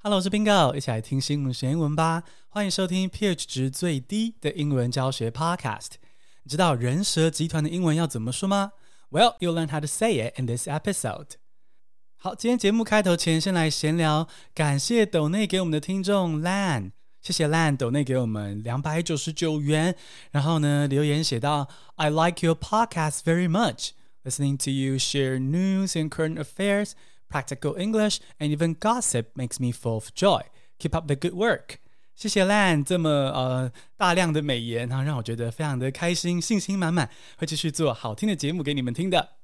Hello，我是 Bingo，一起来听新闻学英文吧。欢迎收听 pH 值最低的英文教学 Podcast。你知道人蛇集团的英文要怎么说吗？Well，you learn how to say it in this episode. 好，今天节目开头前，先来闲聊。感谢抖内给我们的听众 Lan，谢谢 Lan 抖内给我们两百九十九元。然后呢，留言写道：I like your podcast very much. Listening to you share news and current affairs. Practical English and even gossip makes me full of joy. Keep up the good work. 谢谢 Lan 这么呃大量的美言，然后让我觉得非常的开心，信心满满，会继续做好听的节目给你们听的。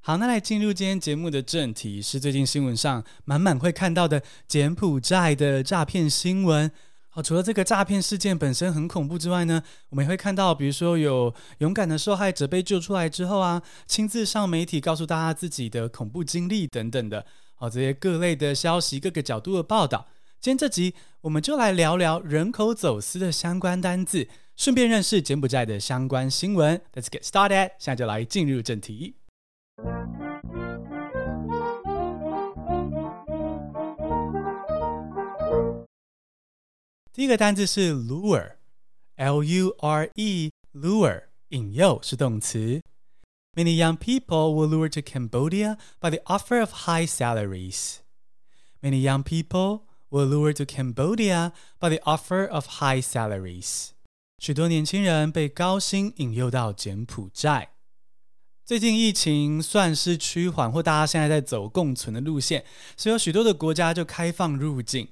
好，那来进入今天节目的正题，是最近新闻上满满会看到的柬埔寨的诈骗新闻。哦，除了这个诈骗事件本身很恐怖之外呢，我们也会看到，比如说有勇敢的受害者被救出来之后啊，亲自上媒体告诉大家自己的恐怖经历等等的，好，这些各类的消息，各个角度的报道。今天这集我们就来聊聊人口走私的相关单字，顺便认识柬埔寨的相关新闻。Let's get started，现在就来进入正题。第一个单字是 lure，L-U-R-E，lure，引诱是动词。Many young people were lured to Cambodia by the offer of high salaries. Many young people were lured to Cambodia by the offer of high salaries. 许多年轻人被高薪引诱到柬埔寨。最近疫情算是趋缓，或大家现在在走共存的路线，所以有许多的国家就开放入境。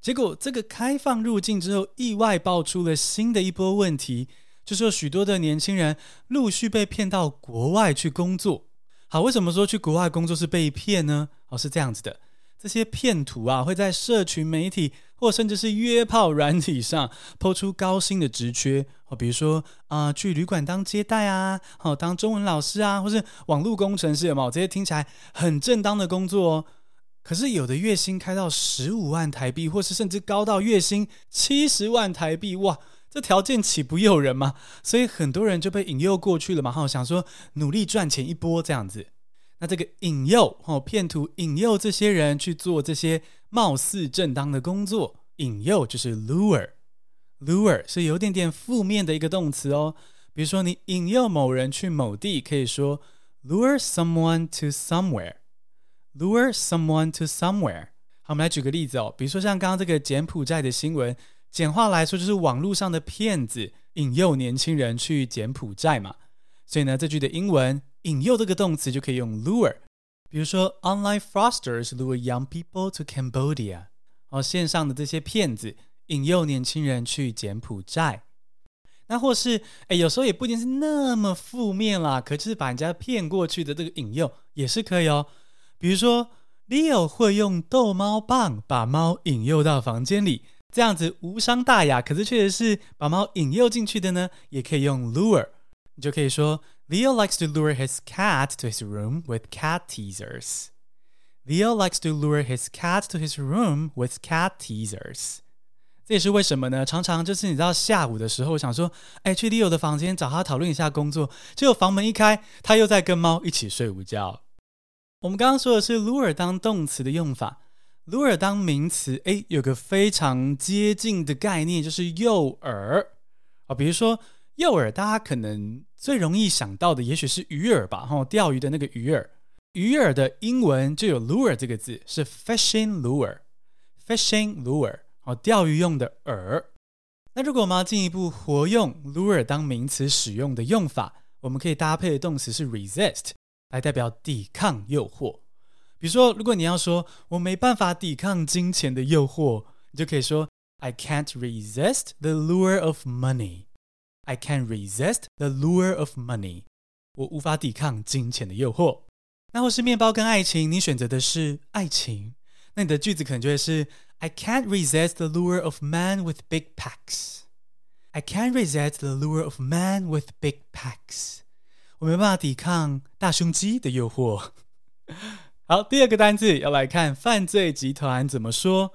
结果，这个开放入境之后，意外爆出了新的一波问题，就是有许多的年轻人陆续被骗到国外去工作。好，为什么说去国外工作是被骗呢？哦，是这样子的，这些骗徒啊会在社群媒体或甚至是约炮软体上抛出高薪的职缺，哦，比如说啊、去旅馆当接待啊，好，当中文老师啊，或是网络工程师，有没有？这些听起来很正当的工作哦。可是有的月薪开到十五万台币，或是甚至高到月薪七十万台币，哇，这条件岂不诱人吗？所以很多人就被引诱过去了嘛，哈，想说努力赚钱一波这样子。那这个引诱，哦，骗徒引诱这些人去做这些貌似正当的工作，引诱就是 lure，lure 是有点点负面的一个动词哦。比如说你引诱某人去某地，可以说 lure someone to somewhere。Lure someone to somewhere。好，我们来举个例子哦，比如说像刚刚这个柬埔寨的新闻，简化来说就是网络上的骗子引诱年轻人去柬埔寨嘛。所以呢，这句的英文“引诱”这个动词就可以用 lure。比如说，online fraudsters lure young people to Cambodia。哦，线上的这些骗子引诱年轻人去柬埔寨。那或是，哎，有时候也不一定是那么负面啦，可就是把人家骗过去的这个引诱也是可以哦。比如说，Leo 会用逗猫棒把猫引诱到房间里，这样子无伤大雅，可是确实是把猫引诱进去的呢，也可以用 lure。你就可以说，Leo likes to lure his cat to his room with cat teasers. Leo likes to lure his cat to his room with cat teasers. 这也是为什么呢？常常就是你知道下午的时候，想说，哎，去 Leo 的房间找他讨论一下工作，结果房门一开，他又在跟猫一起睡午觉。我们刚刚说的是 lure 当动词的用法，lure 当名词，诶，有个非常接近的概念，就是诱饵啊。比如说诱饵，大家可能最容易想到的，也许是鱼饵吧，哈，钓鱼的那个鱼饵。鱼饵的英文就有 lure 这个字，是 fishing lure，fishing lure，哦，钓鱼用的饵。那如果我们要进一步活用 lure 当名词使用的用法，我们可以搭配的动词是 resist。来代表抵抗诱惑，比如说，如果你要说我没办法抵抗金钱的诱惑，你就可以说 I can't resist the lure of money. I can't resist the lure of money. 我无法抵抗金钱的诱惑。那或是面包跟爱情，你选择的是爱情，那你的句子可能就会是 I can't resist the lure of man with big packs. I can't resist the lure of man with big packs. 我没办法抵抗大胸肌的诱惑。好，第二个单字要来看犯罪集团怎么说。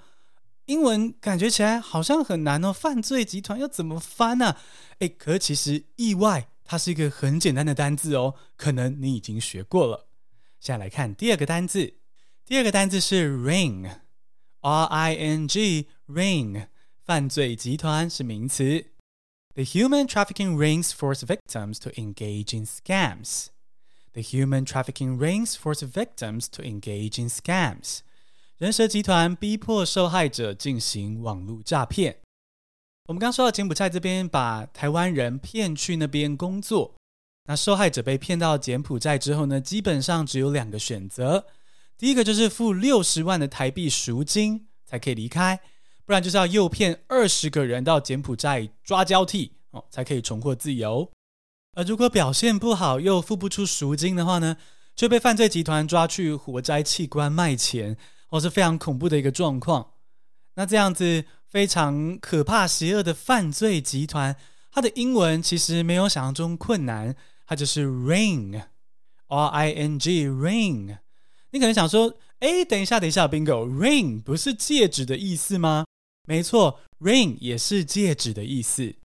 英文感觉起来好像很难哦，犯罪集团要怎么翻呢？诶，可其实意外，它是一个很简单的单字哦。可能你已经学过了。现在来看第二个单字，第二个单字是 ring。R I N G ring，犯罪集团是名词。The human trafficking rings force victims to engage in scams. The human trafficking rings force victims to engage in scams. 人蛇集团逼迫受害者进行网络诈骗。我们刚说到柬埔寨这边把台湾人骗去那边工作，那受害者被骗到柬埔寨之后呢，基本上只有两个选择。第一个就是付六十万的台币赎金才可以离开， 不然就是要诱骗二十个人到柬埔寨抓交替哦，才可以重获自由。而如果表现不好又付不出赎金的话呢，就被犯罪集团抓去活摘器官卖钱哦，是非常恐怖的一个状况。那这样子非常可怕邪恶的犯罪集团，它的英文其实没有想象中困难，它就是 ring，R I N G ring。你可能想说，哎，等一下，等一下，Bingo，ring 不是戒指的意思吗？没错，ring 也是戒指的意思。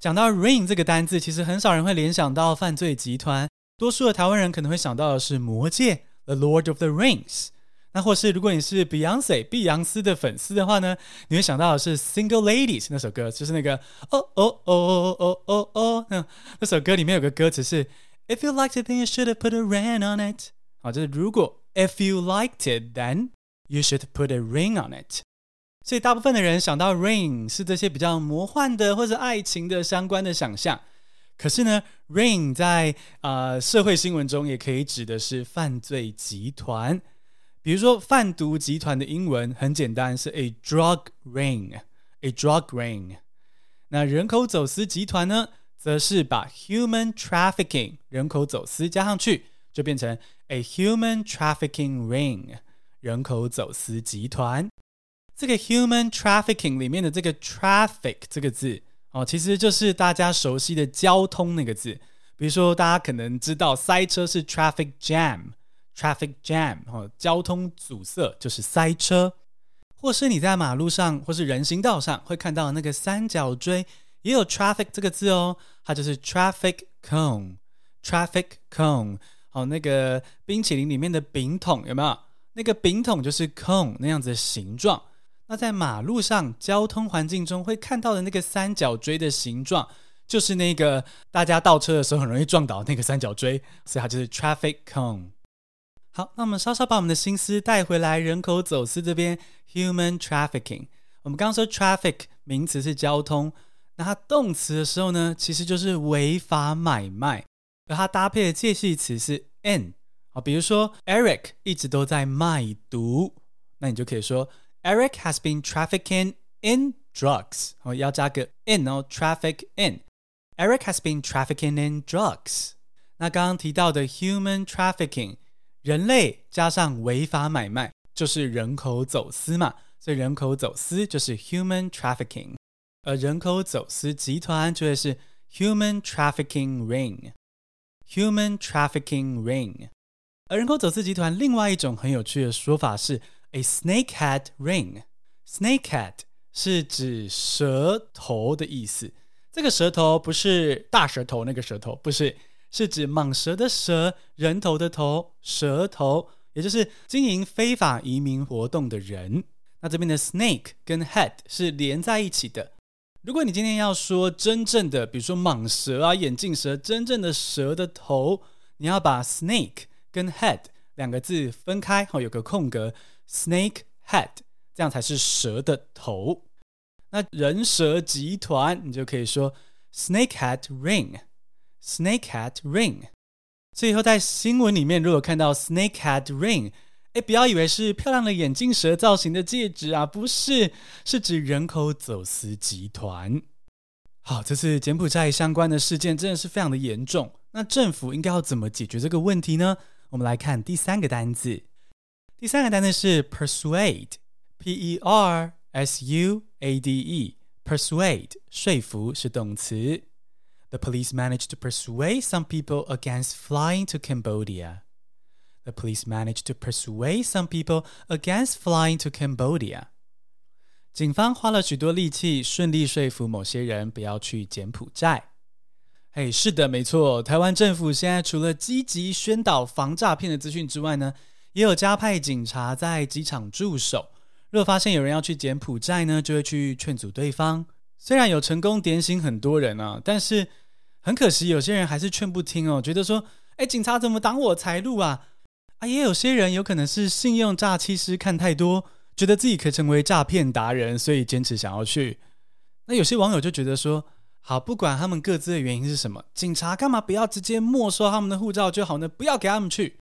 讲到 ring 这个单字，其实很少人会联想到犯罪集团，多数的台湾人可能会想到的是《魔戒》（The Lord of the Rings）。那或是如果你是 Beyonce 碧昂斯的粉丝的话呢，你会想到的是《Single Ladies》那首歌，就是那个哦哦哦哦哦哦哦，那那首歌里面有个歌词是 If you liked it, then you should have put a ring on it。好，就是如果。If you liked it, then you should put a ring on it. 所以大部分的人想到 ring 是这些比较魔幻的或者爱情的相关的想象。可是呢，ring 在呃社会新闻中也可以指的是犯罪集团。比如说贩毒集团的英文很简单，是 a drug ring, a drug ring。那人口走私集团呢，则是把 human trafficking 人口走私加上去，就变成 a human trafficking ring 人口走私集团。这个 human trafficking 里面的这个 traffic 这个字哦，其实就是大家熟悉的交通那个字。比如说，大家可能知道塞车是 traffic jam，traffic jam 哦，交通阻塞就是塞车。或是你在马路上或是人行道上会看到那个三角锥，也有 traffic 这个字哦，它就是 traffic cone，traffic cone。哦，那个冰淇淋里面的饼桶有没有？那个饼桶就是 cone 那样子的形状。那在马路上交通环境中会看到的那个三角锥的形状，就是那个大家倒车的时候很容易撞倒那个三角锥，所以它就是 traffic cone。好，那我们稍稍把我们的心思带回来，人口走私这边 human trafficking。我们刚刚说 traffic 名词是交通，那它动词的时候呢，其实就是违法买卖。而它搭配的介系词是 n 好，比如说 Eric 一直都在卖毒，那你就可以说 Eric has been trafficking in drugs，好，要加个 in 哦，traffic in。Eric has been trafficking in drugs。那刚刚提到的 human trafficking，人类加上违法买卖，就是人口走私嘛，所以人口走私就是 human trafficking，而人口走私集团就会是 human trafficking ring。Human trafficking ring，而人口走私集团另外一种很有趣的说法是 a snakehead ring。snakehead 是指蛇头的意思，这个蛇头不是大舌头那个舌头，不是，是指蟒蛇的蛇，人头的头，蛇头，也就是经营非法移民活动的人。那这边的 snake 跟 head 是连在一起的。如果你今天要说真正的，比如说蟒蛇啊、眼镜蛇，真正的蛇的头，你要把 snake 跟 head 两个字分开，好，有个空格，snake head，这样才是蛇的头。那人蛇集团，你就可以说 snakehead ring，snakehead ring。所以后在新闻里面，如果看到 snakehead ring，哎，不要以为是漂亮的眼镜蛇造型的戒指啊，不是，是指人口走私集团。好，这次柬埔寨相关的事件真的是非常的严重。那政府应该要怎么解决这个问题呢？我们来看第三个单字，第三个单字是 persuade，P-E-R-S-U-A-D-E，persuade，说服是动词。The police managed to persuade some people against flying to Cambodia. The police managed to persuade some people against flying to Cambodia. 警方花了许多力气，顺利说服某些人不要去柬埔寨。嘿，是的，没错。台湾政府现在除了积极宣导防诈骗的资讯之外呢， 也有加派警察在机场驻守。若发现有人要去柬埔寨呢，就会去劝阻对方。虽然有成功点醒很多人啊，但是很可惜，有些人还是劝不听哦，觉得说，哎，警察怎么挡我财路啊？啊，也有些人有可能是信用诈欺师看太多，觉得自己可以成为诈骗达人，所以坚持想要去。那有些网友就觉得说，好，不管他们各自的原因是什么，警察干嘛不要直接没收他们的护照就好呢？不要给他们去。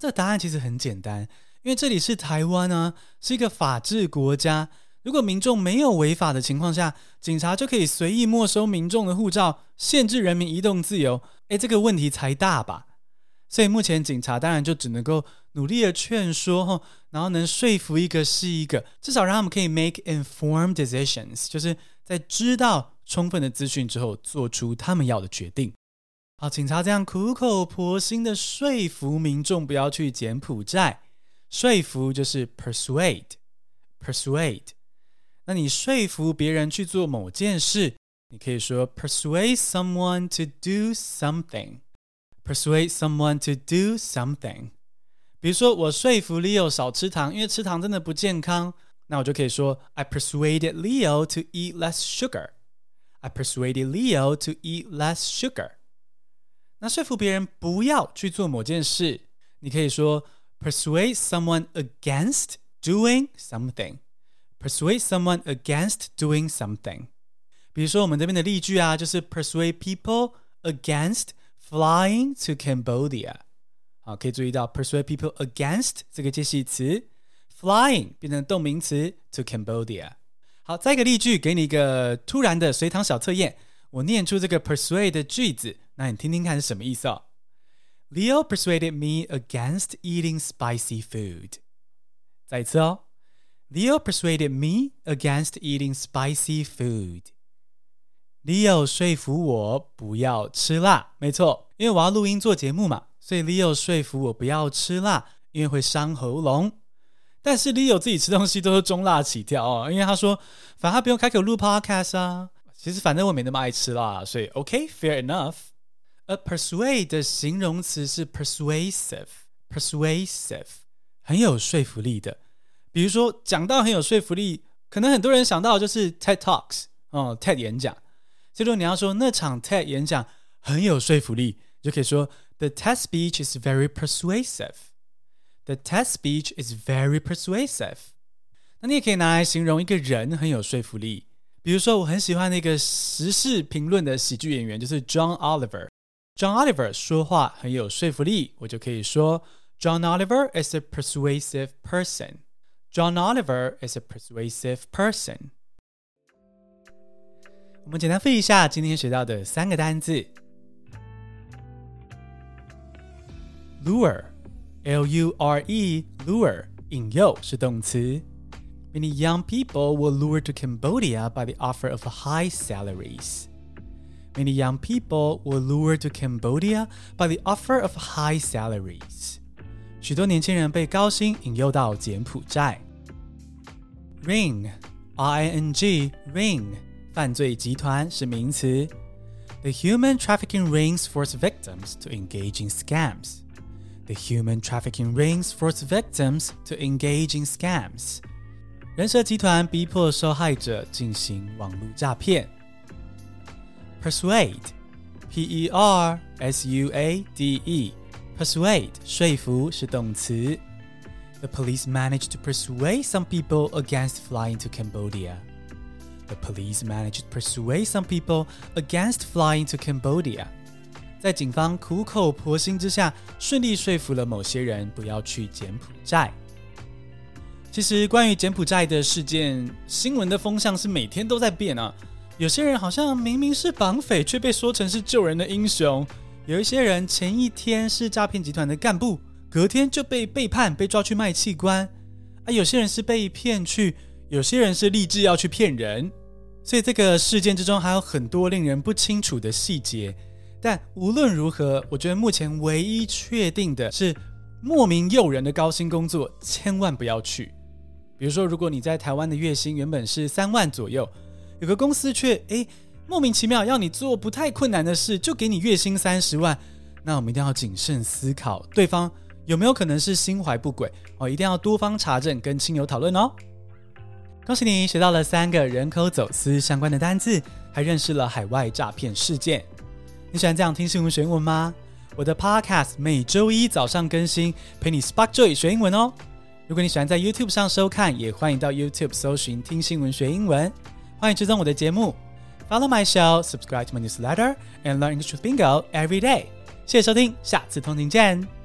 这答案其实很简单，因为这里是台湾啊，是一个法治国家。如果民众没有违法的情况下，警察就可以随意没收民众的护照，限制人民移动自由。诶，这个问题才大吧？所以目前警察当然就只能够努力的劝说，然后能说服一个是一个，至少让他们可以 make informed decisions，就是在知道充分的资讯之后，做出他们要的决定。好，警察这样苦口婆心的说服民众不要去柬埔寨，说服就是 persuade，persuade。那你说服别人去做某件事，你可以说 persuade someone to do something。persuade someone to do something。比如说，我说服 Leo 少吃糖，因为吃糖真的不健康。那我就可以说 I persuaded Leo to eat less sugar。I persuaded Leo to eat less sugar。那说服别人不要去做某件事，你可以说 persuade someone against doing something。Persuade someone against doing something。比如说，我们这边的例句啊，就是 persuade people against flying to Cambodia。好，可以注意到 persuade people against 这个介系词，flying 变成动名词 to Cambodia。好，再一个例句，给你一个突然的随堂小测验。 我念出这个 persuade 的句子，那你听听看是什么意思哦。Leo persuaded me against eating spicy food。再一次哦。Leo persuaded me against eating spicy food. Leo 说服我不要吃辣，没错，因为我要录音做节目嘛，所以 Leo 说服我不要吃辣，因为会伤喉咙。但是 Leo 自己吃东西都是中辣起跳哦，因为他说，反正他不用开口录 podcast 啊。其实反正我没那么爱吃辣，所以 OK，fair enough。而 persuade 的形容词是 persuasive，persuasive，很有说服力的。比如说讲到很有说服力，可能很多人想到就是 TED Talks 哦，TED 演讲。所以如果你要说那场 TED 演讲很有说服力，就可以说 The TED speech is very persuasive. The TED speech is very persuasive. 那你也可以拿来形容一个人很有说服力。比如说我很喜欢那个时事评论的喜剧演员，就是 John Oliver。John Oliver 说话很有说服力，我就可以说 John Oliver is a persuasive person. John Oliver is a persuasive person. 我们简单背一下今天学到的三个单字：lure, l-u-r-e, lure，引诱是动词。Many young people were lured to Cambodia by the offer of high salaries. Many young people were lured to Cambodia by the offer of high salaries. 许多年轻人被高薪引诱到柬埔寨。Ring, R-I-N-G, ring，犯罪集团是名词。The human trafficking rings force victims to engage in scams. The human trafficking rings force victims to engage in scams. 人蛇集团逼迫受害者进行网络诈骗。Persuade, P-E-R-S-U-A-D-E。Persuade 说服是动词。The police managed to persuade some people against flying to Cambodia. The police managed to persuade some people against flying to Cambodia. 在警方苦口婆心之下，顺利说服了某些人不要去柬埔寨。 其实，关于柬埔寨的事件，新闻的风向是每天都在变啊。有些人好像明明是绑匪，却被说成是救人的英雄。有一些人前一天是诈骗集团的干部，隔天就被背叛，被抓去卖器官。啊，有些人是被骗去，有些人是立志要去骗人。所以这个事件之中还有很多令人不清楚的细节。但无论如何，我觉得目前唯一确定的是，莫名诱人的高薪工作千万不要去。比如说，如果你在台湾的月薪原本是三万左右，有个公司却诶。莫名其妙要你做不太困难的事，就给你月薪三十万，那我们一定要谨慎思考，对方有没有可能是心怀不轨哦？一定要多方查证跟亲友讨论哦。恭喜你学到了三个人口走私相关的单字，还认识了海外诈骗事件。你喜欢这样听新闻学英文吗？我的 Podcast 每周一早上更新，陪你 Spark Joy 学英文哦。如果你喜欢在 YouTube 上收看，也欢迎到 YouTube 搜寻听新闻学英文。欢迎追踪我的节目，Follow my show, subscribe to my newsletter, and learn English with Bingo every day。谢谢收听，下次通勤见。